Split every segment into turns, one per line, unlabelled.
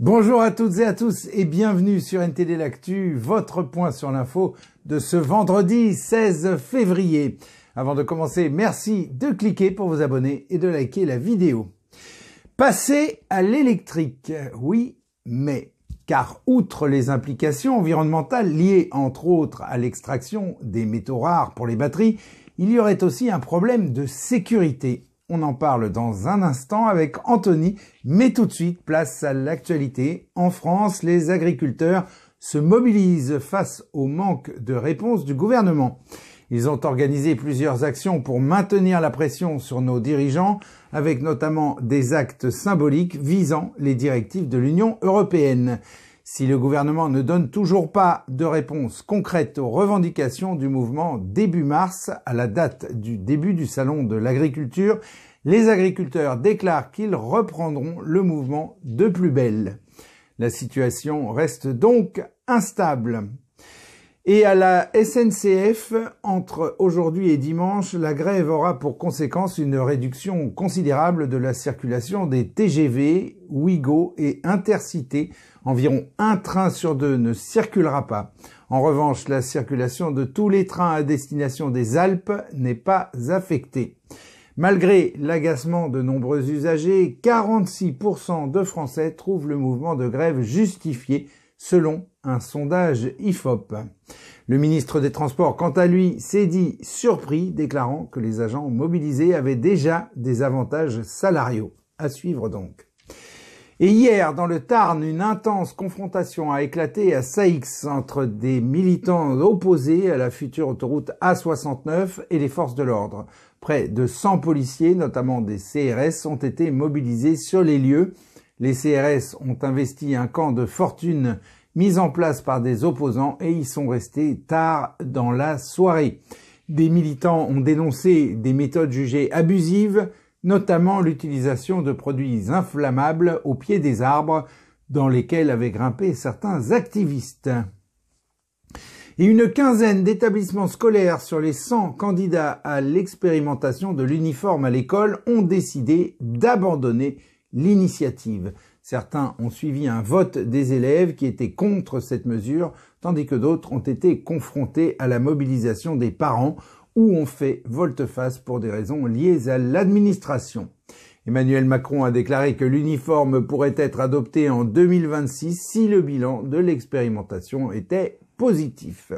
Bonjour à toutes et à tous et bienvenue sur NTD L'Actu, votre point sur l'info de ce vendredi 16 février. Avant de commencer, merci de cliquer pour vous abonner et de liker la vidéo. Passer à l'électrique, oui, mais car outre les implications environnementales liées entre autres à l'extraction des métaux rares pour les batteries, il y aurait aussi un problème de sécurité on en parle dans un instant avec Anthony, mais tout de suite, place à l'actualité. En France, les agriculteurs se mobilisent face au manque de réponse du gouvernement. Ils ont organisé plusieurs actions pour maintenir la pression sur nos dirigeants, avec notamment des actes symboliques visant les directives de l'Union européenne. Si le gouvernement ne donne toujours pas de réponse concrète aux revendications du mouvement début mars, à la date du début du salon de l'agriculture, les agriculteurs déclarent qu'ils reprendront le mouvement de plus belle. La situation reste donc instable. Et à la SNCF, entre aujourd'hui et dimanche, la grève aura pour conséquence une réduction considérable de la circulation des TGV, Ouigo et Intercité. Environ un train sur deux ne circulera pas. En revanche, la circulation de tous les trains à destination des Alpes n'est pas affectée. Malgré l'agacement de nombreux usagers, 46% de Français trouvent le mouvement de grève justifié selon un sondage IFOP. Le ministre des Transports, quant à lui, s'est dit surpris, déclarant que les agents mobilisés avaient déjà des avantages salariaux. À suivre donc. Et hier, dans le Tarn, une intense confrontation a éclaté à Saix entre des militants opposés à la future autoroute A69 et les forces de l'ordre. Près de 100 policiers, notamment des CRS, ont été mobilisés sur les lieux les CRS ont investi un camp de fortune mis en place par des opposants et y sont restés tard dans la soirée. Des militants ont dénoncé des méthodes jugées abusives, notamment l'utilisation de produits inflammables au pied des arbres dans lesquels avaient grimpé certains activistes. Et une quinzaine d'établissements scolaires sur les 100 candidats à l'expérimentation de l'uniforme à l'école ont décidé d'abandonner l'initiative. Certains ont suivi un vote des élèves qui étaient contre cette mesure, tandis que d'autres ont été confrontés à la mobilisation des parents ou ont fait volte-face pour des raisons liées à l'administration. Emmanuel Macron a déclaré que l'uniforme pourrait être adopté en 2026 si le bilan de l'expérimentation était positif.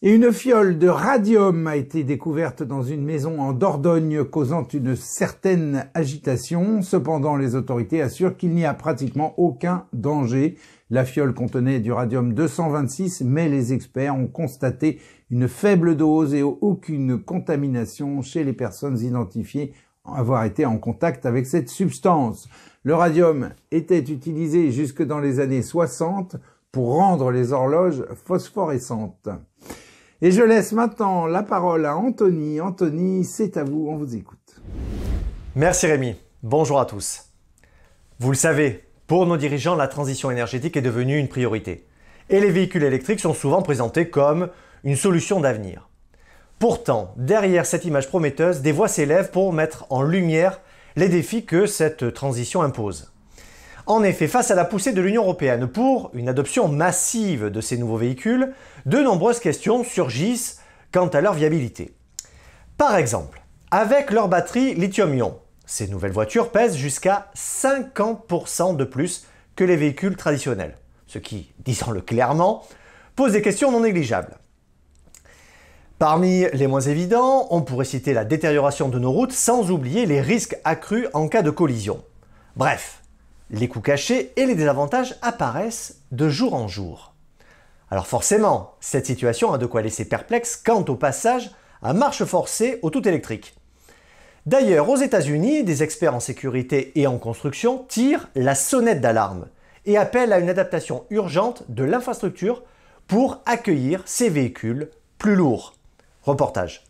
Et une fiole de radium a été découverte dans une maison en Dordogne causant une certaine agitation. Cependant, les autorités assurent qu'il n'y a pratiquement aucun danger. La fiole contenait du radium 226, mais les experts ont constaté une faible dose et aucune contamination chez les personnes identifiées avoir été en contact avec cette substance. Le radium était utilisé jusque dans les années 60 pour rendre les horloges phosphorescentes. Et je laisse maintenant la parole à Anthony. Anthony, c'est à vous, on vous écoute.
Merci Rémi. Bonjour à tous. Vous le savez, pour nos dirigeants, la transition énergétique est devenue une priorité. Et les véhicules électriques sont souvent présentés comme une solution d'avenir. Pourtant, derrière cette image prometteuse, des voix s'élèvent pour mettre en lumière les défis que cette transition impose. En effet, face à la poussée de l'Union européenne pour une adoption massive de ces nouveaux véhicules, de nombreuses questions surgissent quant à leur viabilité. Par exemple, avec leur batterie lithium-ion, ces nouvelles voitures pèsent jusqu'à 50% de plus que les véhicules traditionnels, ce qui, disons-le clairement, pose des questions non négligeables. Parmi les moins évidents, on pourrait citer la détérioration de nos routes sans oublier les risques accrus en cas de collision. Bref, les coûts cachés et les désavantages apparaissent de jour en jour. Alors forcément, cette situation a de quoi laisser perplexe quant au passage à marche forcée au tout électrique. D'ailleurs, aux États-Unis, des experts en sécurité et en construction tirent la sonnette d'alarme et appellent à une adaptation urgente de l'infrastructure pour accueillir ces véhicules plus lourds. Reportage.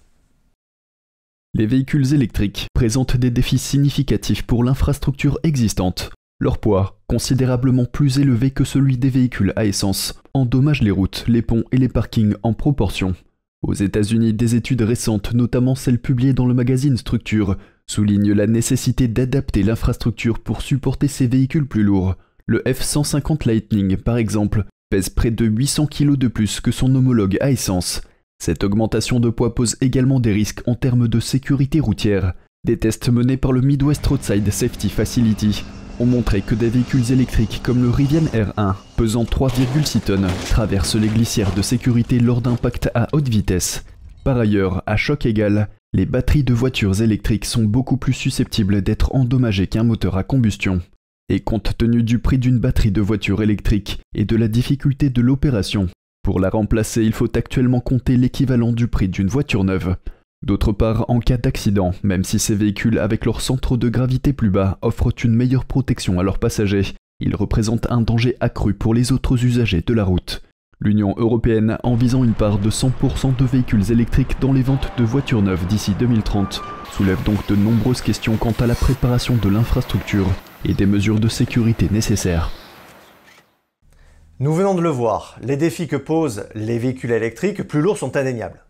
Les véhicules électriques présentent des défis significatifs pour l'infrastructure existante. Leur poids, considérablement plus élevé que celui des véhicules à essence, endommage les routes, les ponts et les parkings en proportion. Aux États-Unis, des études récentes, notamment celles publiées dans le magazine Structure, soulignent la nécessité d'adapter l'infrastructure pour supporter ces véhicules plus lourds. Le F-150 Lightning, par exemple, pèse près de 800 kg de plus que son homologue à essence. Cette augmentation de poids pose également des risques en termes de sécurité routière. Des tests menés par le Midwest Roadside Safety Facility ont montré que des véhicules électriques comme le Rivian R1, pesant 3,6 tonnes, traversent les glissières de sécurité lors d'impact à haute vitesse. Par ailleurs, à choc égal, les batteries de voitures électriques sont beaucoup plus susceptibles d'être endommagées qu'un moteur à combustion. Et compte tenu du prix d'une batterie de voiture électrique et de la difficulté de l'opération, pour la remplacer il faut actuellement compter l'équivalent du prix d'une voiture neuve. D'autre part, en cas d'accident, même si ces véhicules avec leur centre de gravité plus bas offrent une meilleure protection à leurs passagers, ils représentent un danger accru pour les autres usagers de la route. L'Union européenne, en visant une part de 100% de véhicules électriques dans les ventes de voitures neuves d'ici 2030, soulève donc de nombreuses questions quant à la préparation de l'infrastructure et des mesures de sécurité nécessaires.
Nous venons de le voir, les défis que posent les véhicules électriques plus lourds sont indéniables.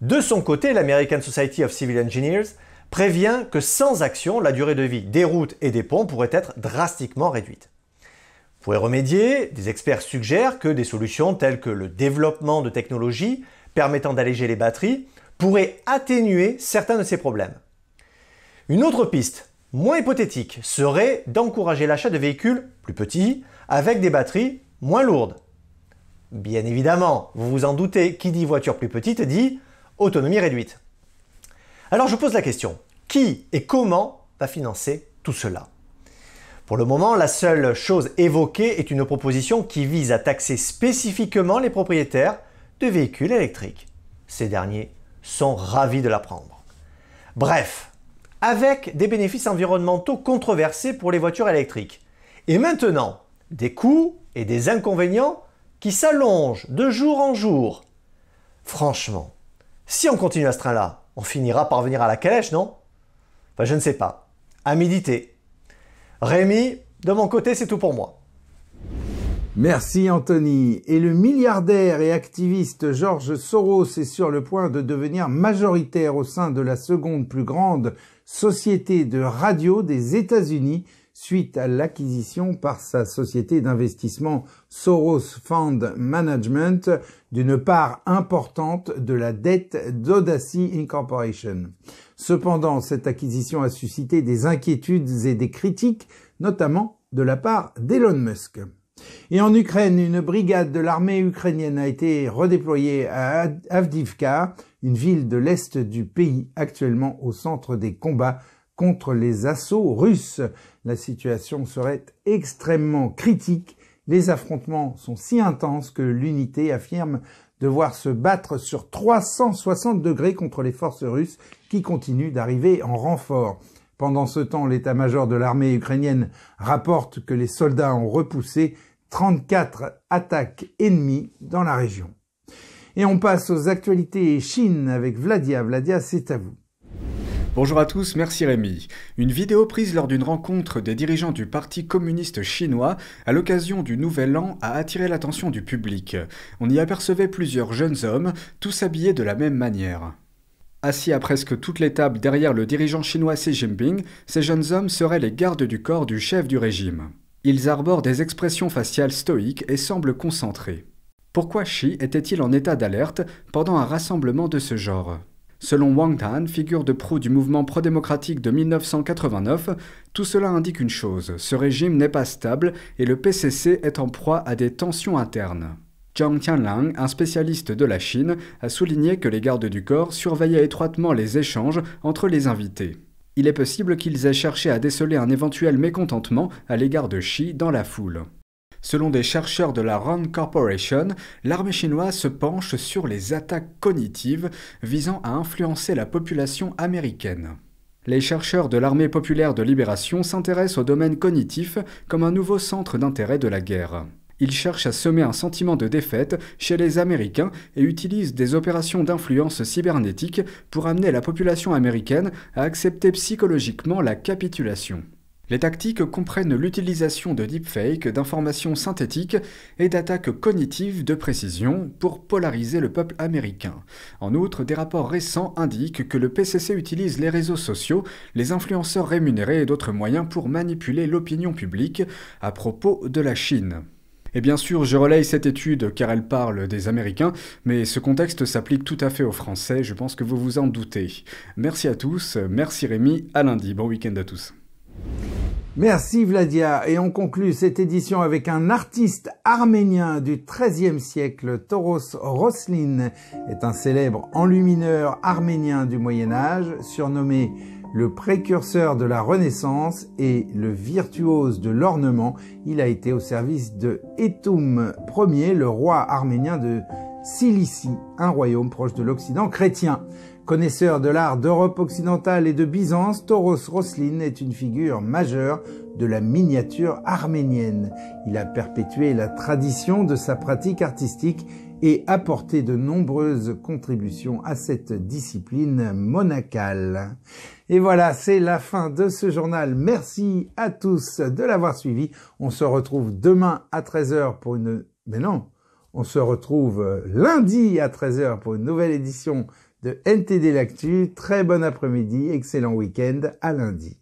De son côté, l'American Society of Civil Engineers prévient que sans action, la durée de vie des routes et des ponts pourrait être drastiquement réduite. Pour y remédier, des experts suggèrent que des solutions telles que le développement de technologies permettant d'alléger les batteries pourraient atténuer certains de ces problèmes. Une autre piste, moins hypothétique, serait d'encourager l'achat de véhicules plus petits avec des batteries moins lourdes. Bien évidemment, vous vous en doutez, qui dit voiture plus petite dit autonomie réduite. Alors je pose la question, qui et comment va financer tout cela? Pour le moment, la seule chose évoquée est une proposition qui vise à taxer spécifiquement les propriétaires de véhicules électriques. Ces derniers sont ravis de l'apprendre. Bref, avec des bénéfices environnementaux controversés pour les voitures électriques. Et maintenant, des coûts et des inconvénients qui s'allongent de jour en jour. Franchement, si on continue à ce train-là, on finira par venir à la calèche, non? Enfin, je ne sais pas. À méditer. Rémi, de mon côté, c'est tout pour moi.
Merci Anthony. Et le milliardaire et activiste George Soros est sur le point de devenir majoritaire au sein de la seconde plus grande société de radio des États-Unis suite à l'acquisition par sa société d'investissement Soros Fund Management d'une part importante de la dette d'Audacy Incorporation. Cependant, cette acquisition a suscité des inquiétudes et des critiques, notamment de la part d'Elon Musk. Et en Ukraine, une brigade de l'armée ukrainienne a été redéployée à Avdivka, une ville de l'est du pays actuellement au centre des combats contre les assauts russes. La situation serait extrêmement critique. Les affrontements sont si intenses que l'unité affirme devoir se battre sur 360 degrés contre les forces russes qui continuent d'arriver en renfort. Pendant ce temps, l'état-major de l'armée ukrainienne rapporte que les soldats ont repoussé 34 attaques ennemies dans la région. Et on passe aux actualités Chine avec Vladia. Vladia, c'est à vous.
Bonjour à tous, merci Rémi. Une vidéo prise lors d'une rencontre des dirigeants du Parti communiste chinois à l'occasion du Nouvel An a attiré l'attention du public. On y apercevait plusieurs jeunes hommes, tous habillés de la même manière. Assis à presque toutes les tables derrière le dirigeant chinois Xi Jinping, ces jeunes hommes seraient les gardes du corps du chef du régime. Ils arborent des expressions faciales stoïques et semblent concentrés. Pourquoi Xi était-il en état d'alerte pendant un rassemblement de ce genre? Selon Wang Tan, figure de proue du mouvement pro-démocratique de 1989, tout cela indique une chose, ce régime n'est pas stable et le PCC est en proie à des tensions internes. Zhang Tianlang, un spécialiste de la Chine, a souligné que les gardes du corps surveillaient étroitement les échanges entre les invités. Il est possible qu'ils aient cherché à déceler un éventuel mécontentement à l'égard de Xi dans la foule. Selon des chercheurs de la Rand Corporation, l'armée chinoise se penche sur les attaques cognitives visant à influencer la population américaine. Les chercheurs de l'armée populaire de libération s'intéressent au domaine cognitif comme un nouveau centre d'intérêt de la guerre. Ils cherchent à semer un sentiment de défaite chez les Américains et utilisent des opérations d'influence cybernétique pour amener la population américaine à accepter psychologiquement la capitulation. Les tactiques comprennent l'utilisation de deepfakes, d'informations synthétiques et d'attaques cognitives de précision pour polariser le peuple américain. En outre, des rapports récents indiquent que le PCC utilise les réseaux sociaux, les influenceurs rémunérés et d'autres moyens pour manipuler l'opinion publique à propos de la Chine. Et bien sûr, je relaye cette étude car elle parle des Américains, mais ce contexte s'applique tout à fait aux Français, je pense que vous vous en doutez. Merci à tous, merci Rémi, à lundi, bon week-end à tous.
Merci Vladia. Et on conclut cette édition avec un artiste arménien du XIIIe siècle. Toros Roslin est un célèbre enlumineur arménien du Moyen Âge, surnommé le précurseur de la Renaissance et le virtuose de l'ornement. Il a été au service de Etum Ier, le roi arménien de Cilicie, un royaume proche de l'Occident chrétien. Connaisseur de l'art d'Europe occidentale et de Byzance, Toros Roslin est une figure majeure de la miniature arménienne. Il a perpétué la tradition de sa pratique artistique et apporté de nombreuses contributions à cette discipline monacale. Et voilà, c'est la fin de ce journal. Merci à tous de l'avoir suivi. On se retrouve demain à 13h pour une... Mais non, on se retrouve lundi à 13h pour une nouvelle édition de NTD L'Actu. Très bon après-midi, excellent week-end, à lundi.